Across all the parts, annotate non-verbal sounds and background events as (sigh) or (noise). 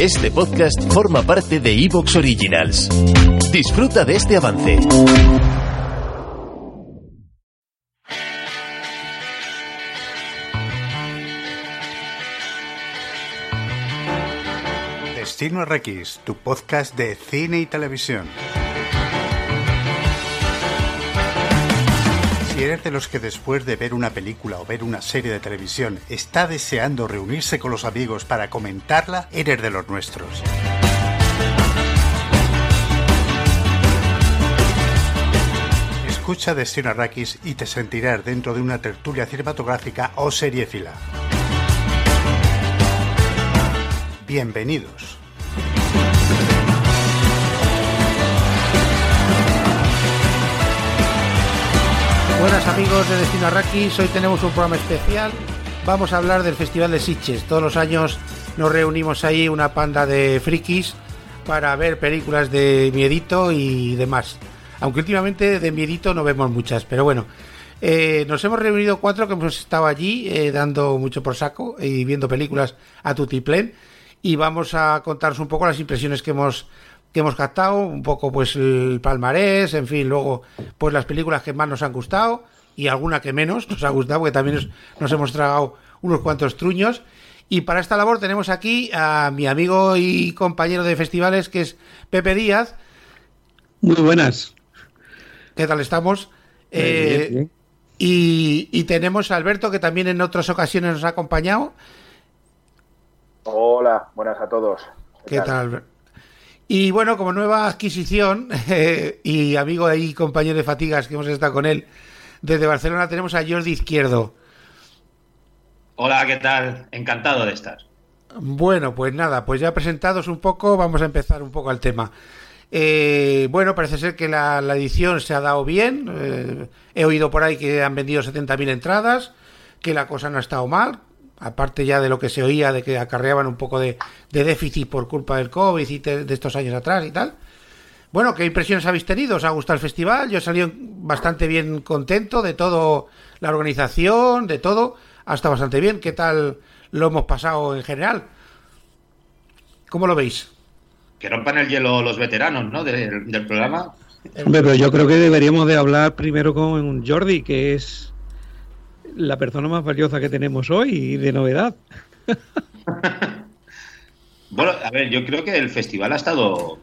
Este podcast forma parte de Evox Originals. Disfruta de este avance. Destino RX, tu podcast de cine y televisión. De los que después de ver una película o ver una serie de televisión está deseando reunirse con los amigos para comentarla, eres de los nuestros. Escucha Destino Arrakis y te sentirás dentro de una tertulia cinematográfica o seriéfila. Bienvenidos. Buenas amigos de Destino Arrakis, hoy tenemos un programa especial. Vamos a hablar del Festival de Sitges. Todos los años nos reunimos ahí una panda de frikis para ver películas de miedito y demás. Aunque últimamente de miedito no vemos muchas, pero bueno. Eh, nos hemos reunido cuatro que hemos estado allí eh, dando mucho por saco y viendo películas a tutiplén y vamos a contaros un poco las impresiones que hemos que hemos captado, un poco pues el palmarés, en fin, luego pues las películas que más nos han gustado y alguna que menos nos ha gustado, porque también nos, nos hemos tragado unos cuantos truños. Y para esta labor tenemos aquí a mi amigo y compañero de festivales, que es Pepe Díaz. Muy buenas. ¿Qué tal estamos? Eh, bien, bien. Y, y tenemos a Alberto, que también en otras ocasiones nos ha acompañado. Hola, buenas a todos. ¿Qué tal, Alberto? Y bueno, como nueva adquisición (laughs) eh, y amigo ahí, compañero de fatigas que hemos estado con él, desde Barcelona tenemos a Jordi Izquierdo. Hola, ¿qué tal? Encantado de estar. Bueno, pues nada, pues ya presentados un poco, vamos a empezar un poco al tema. Eh, bueno, parece ser que la, la, edición se ha dado bien. Eh, he oído por ahí que han vendido 70.000 entradas, que la cosa no ha estado mal, aparte ya de lo que se oía de que acarreaban un poco de, de déficit por culpa del COVID y te, de estos años atrás y tal. Bueno, ¿qué impresiones habéis tenido? ¿Os ha gustado el festival? Yo he salido bastante bien contento de todo, la organización, de todo. Ha estado bastante bien. ¿Qué tal lo hemos pasado en general? ¿Cómo lo veis? Que rompan el hielo los veteranos, ¿no? Del, del programa. Hombre, pero yo creo que deberíamos de hablar primero con Jordi, que es la persona más valiosa que tenemos hoy y de novedad. (laughs) bueno, a ver, yo creo que el festival ha estado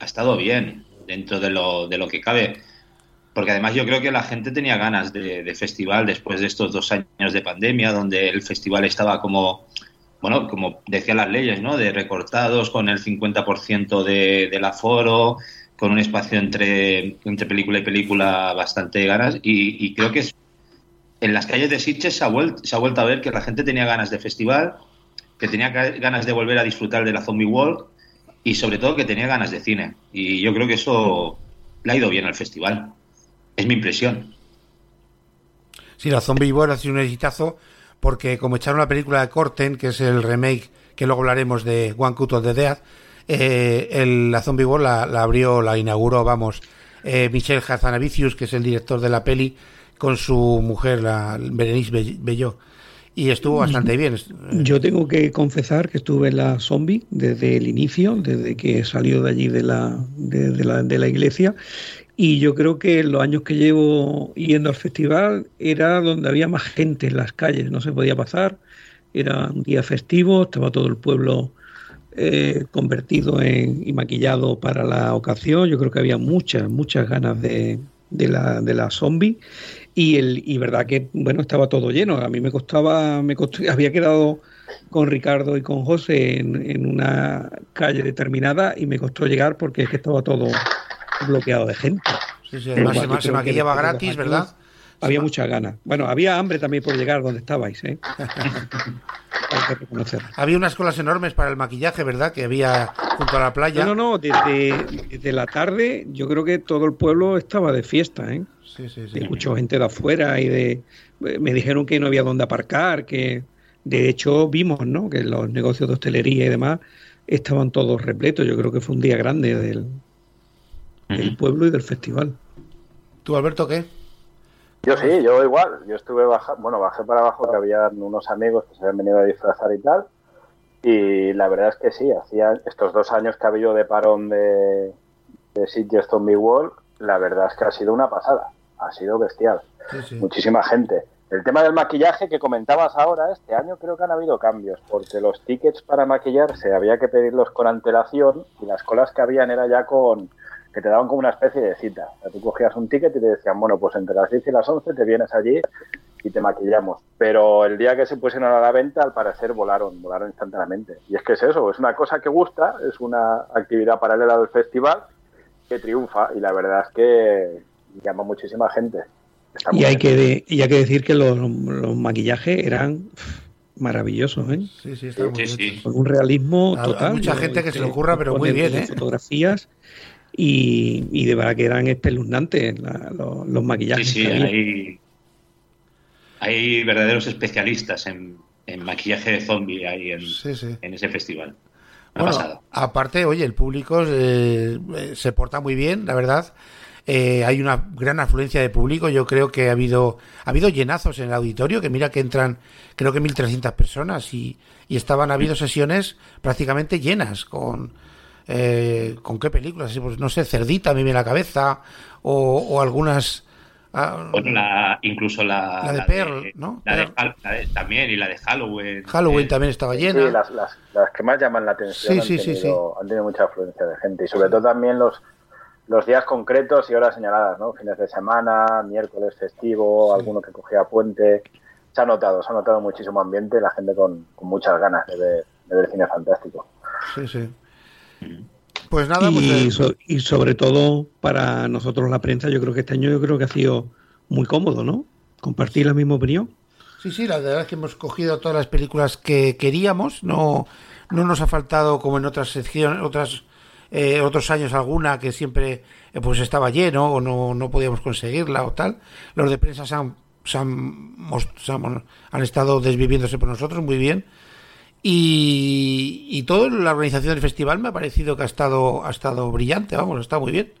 ha estado bien dentro de lo, de lo que cabe. Porque además yo creo que la gente tenía ganas de, festival después de estos dos años de pandemia, donde el festival estaba como, bueno, como decían las leyes, ¿no? De recortados con el 50% de, del aforo, con un espacio entre, entre película y película bastante ganas. Y, y creo que es, en las calles de Sitges se ha, vuelto, se ha vuelto a ver que la gente tenía ganas de festival, que tenía ganas de volver a disfrutar de la Zombie Walk y sobre todo que tenía ganas de cine. Y yo creo que eso le ha ido bien al festival. Es mi impresión. Sí, la Zombie War ha sido un exitazo porque como echaron la película de Corten, que es el remake que luego hablaremos de One Cut of the Dead, eh, el, la Zombie War la, la, abrió, la inauguró, vamos, eh, Michel Hazanavicius, que es el director de la peli, con su mujer, la Berenice Belló. Y estuvo bastante bien. Yo tengo que confesar que estuve en la zombie desde el inicio, desde que salió de allí de la, de, de la, de la iglesia, y yo creo que los años que llevo yendo al festival era donde había más gente en las calles, no se podía pasar, era un día festivo, estaba todo el pueblo eh, convertido en, y maquillado para la ocasión, yo creo que había muchas, muchas ganas de, de, la, de la zombie y, el, y verdad que bueno estaba todo lleno, a mí me costaba, me costó, había quedado con Ricardo y con José en, en una calle determinada y me costó llegar porque es que estaba todo bloqueado de gente. Sí, sí, además se, se maquillaba gratis, ¿verdad? Había muchas ganas. Bueno, había hambre también por llegar donde estabais, ¿eh? (laughs) había unas colas enormes para el maquillaje, ¿verdad? Que había junto a la playa. No, no, no, desde, desde la tarde yo creo que todo el pueblo estaba de fiesta, ¿eh? Sí, sí, sí. Mucha gente de afuera y de... Me dijeron que no había dónde aparcar, que de hecho vimos, ¿no? Que los negocios de hostelería y demás estaban todos repletos. Yo creo que fue un día grande del, del pueblo y del festival. ¿Tú, Alberto, qué? Yo sí, yo igual. Yo estuve bajando, bueno, bajé para abajo que había unos amigos que se habían venido a disfrazar y tal. Y la verdad es que sí, hacía estos dos años que ha habido de parón de, de Sitges Zombie World, la verdad es que ha sido una pasada, ha sido bestial. Muchísima gente. El tema del maquillaje que comentabas ahora, este año creo que han habido cambios, porque los tickets para maquillarse había que pedirlos con antelación y las colas que habían era ya con que te daban como una especie de cita. O sea, tú cogías un ticket y te decían, bueno, pues entre las 10 y las 11 te vienes allí y te maquillamos. Pero el día que se pusieron a la venta, al parecer volaron, volaron instantáneamente. Y es que es eso, es una cosa que gusta, es una actividad paralela del festival que triunfa y la verdad es que llama muchísima gente. y hay, que y hay que decir que los, maquillajes eran maravillosos, ¿eh? Sí, sí, está muy sí, Con un realismo total. Hay mucha gente que se le ocurra, pero muy bien, ¿eh? Fotografías y, de verdad que eran espeluznantes los, maquillajes. Sí, sí, hay, hay, verdaderos especialistas en, maquillaje de zombie ahí en, en ese festival. Bueno, aparte, oye, el público eh, se porta muy bien, la verdad. Eh, hay una gran afluencia de público. Yo creo que ha habido ha habido llenazos en el auditorio, que mira que entran creo que 1.300 personas y, y estaban ha habido sesiones prácticamente llenas con eh, con qué películas, pues no sé, Cerdita me viene a la cabeza o, algunas ah, la, incluso la, de Pearl, ¿no? también, y la de Halloween. Halloween eh, también estaba llena. Sí, las, las, las, que más llaman la atención han, tenido, han, tenido, mucha afluencia de gente. Y sobre todo también los, los días concretos y horas señaladas, ¿no? Fines de semana, miércoles festivo, alguno que cogía puente. Se ha notado, se ha notado muchísimo ambiente, la gente con, con muchas ganas de ver, de ver cine fantástico. Sí, sí. Pues nada, y, pues, y sobre todo para nosotros la prensa, yo creo que este año yo creo que ha sido muy cómodo, ¿no? Compartir la misma opinión. Sí, sí, la verdad es que hemos cogido todas las películas que queríamos, no, no nos ha faltado como en otras secciones, otras eh, otros años alguna que siempre eh, pues estaba lleno o no, no podíamos conseguirla o tal. Los de prensa han, se han, han estado desviviéndose por nosotros muy bien y, y toda la organización del festival me ha parecido que ha estado, ha estado brillante, vamos, está muy bien.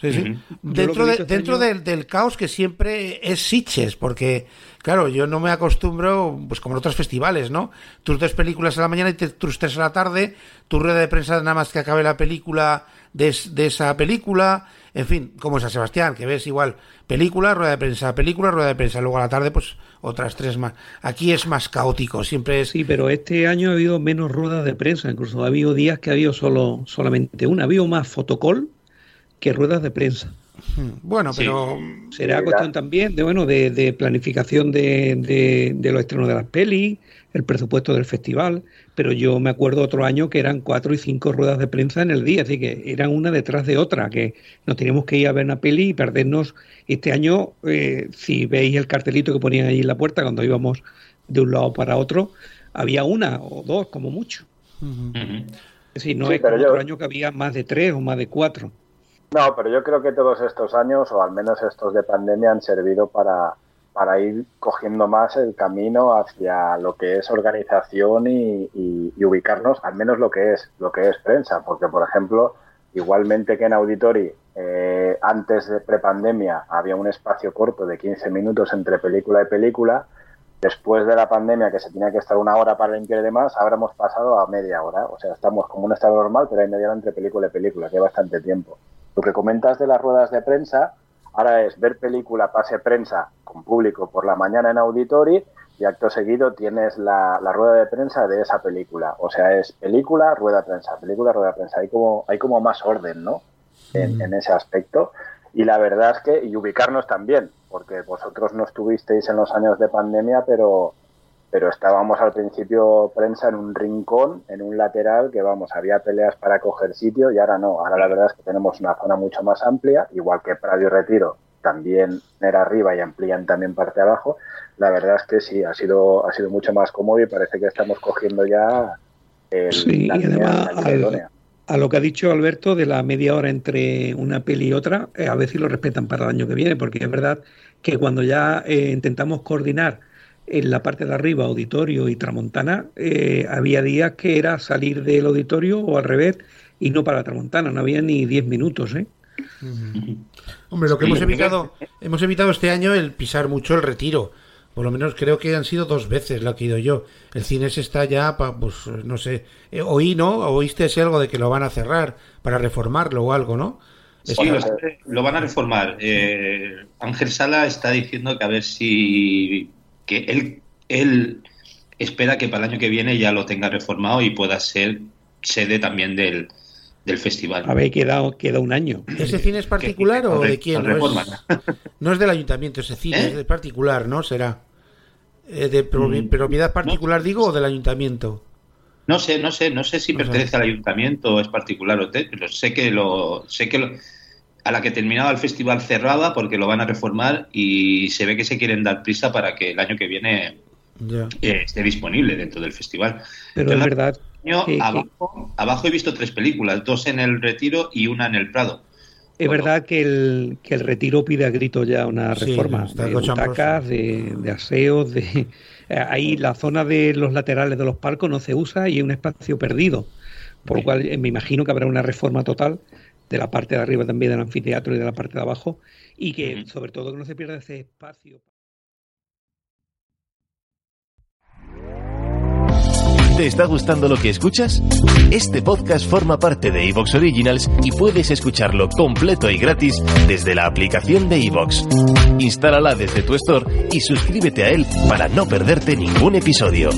Sí, sí. Dentro, este dentro del, caos que siempre es Sitches, porque, claro, yo no me acostumbro, pues como en otros festivales, ¿no? Tus dos películas a la mañana y tus tres a la tarde, tu rueda de prensa nada más que acabe la película de, de esa película, en fin, como San Sebastián, que ves igual película, rueda de prensa, película, rueda de prensa, luego a la tarde, pues otras tres más. Aquí es más caótico, siempre es. Sí, pero este año ha habido menos ruedas de prensa, incluso ha habido días que ha habido solo, solamente una, ha habido más fotocall que ruedas de prensa. Bueno, pero será cuestión también de bueno de, de planificación de, de, de, los estrenos de las pelis, el presupuesto del festival, pero yo me acuerdo otro año que eran cuatro y cinco ruedas de prensa en el día, así que eran una detrás de otra, que nos teníamos que ir a ver una peli y perdernos. Este año, eh, si veis el cartelito que ponían ahí en la puerta cuando íbamos de un lado para otro, había una o dos como mucho. Es decir, no es como otro año que había más de tres o más de cuatro. No, pero yo creo que todos estos años, o al menos estos de pandemia, han servido para para ir cogiendo más el camino hacia lo que es organización y, ubicarnos, al menos lo que es lo que es prensa, porque por ejemplo, igualmente que en Auditori eh, antes de prepandemia había un espacio corto de 15 minutos entre película y película, después de la pandemia que se tenía que estar una hora para limpiar y demás, ahora hemos pasado a media hora, o sea, estamos como un estado normal, pero hay media hora entre película y película, que hay bastante tiempo. Lo que comentas de las ruedas de prensa, Ahora es ver película, pase prensa con público por la mañana en Auditori y acto seguido tienes la, rueda de prensa de esa película. O sea, es película, rueda de prensa, película, rueda de prensa. Hay como, hay como más orden, ¿no? En, en ese aspecto. Y la verdad es que, y ubicarnos también, porque vosotros no estuvisteis en los años de pandemia, pero pero estábamos al principio prensa en un rincón, en un lateral, que vamos, había peleas para coger sitio y ahora no. Ahora la verdad es que tenemos una zona mucho más amplia, igual que Prado y Retiro también era arriba y amplían también parte abajo. La verdad es que sí, ha sido, ha sido mucho más cómodo y parece que estamos cogiendo ya el, sí, la y además, a lo que ha dicho Alberto de la media hora entre una peli y otra, eh, a ver si lo respetan para el año que viene, porque es verdad que cuando ya eh, intentamos coordinar en la parte de arriba, auditorio y tramontana, eh, había días que era salir del auditorio o al revés y no para la tramontana, no había ni 10 minutos. ¿eh? Hombre, lo que hemos evitado, hemos evitado este año el pisar mucho el retiro, Por lo menos creo que han sido dos veces lo que he ido yo. El cine se está ya, pues no sé, eh, oí, ¿no? Oíste ese algo de que lo van a cerrar para reformarlo o algo, ¿no? Sí, lo, van a reformar. Eh, Ángel Sala está diciendo que a ver si que él, él espera que para el año que viene ya lo tenga reformado y pueda ser sede también del, del festival. A ver, queda, queda un año. ¿Ese cine es particular o de quién? (laughs) No es, del ayuntamiento ese cine, ¿Eh? es de particular, ¿no? Será. Eh, ¿De mm, propiedad particular, digo, o del ayuntamiento? No sé, no sé, no sé si pertenece al ayuntamiento o es particular o pero sé que lo, sé que a la que terminaba el festival cerraba porque lo van a reformar y se ve que se quieren dar prisa para que el año que viene eh, esté disponible dentro del festival. Pero es verdad. abajo, abajo he visto tres películas, dos en el Retiro y una en el Prado. Es verdad que el, que el retiro pide a grito ya una reforma de butacas, de, de, aseos, de (laughs) ahí la zona de los laterales de los palcos no se usa y es un espacio perdido, por lo cual eh, me imagino que habrá una reforma total de la parte de arriba también del anfiteatro y de la parte de abajo y que sobre todo que no se pierda ese espacio. ¿Te está gustando lo que escuchas? Este podcast forma parte de Evox Originals y puedes escucharlo completo y gratis desde la aplicación de Evox. Instálala desde tu store y suscríbete a él para no perderte ningún episodio.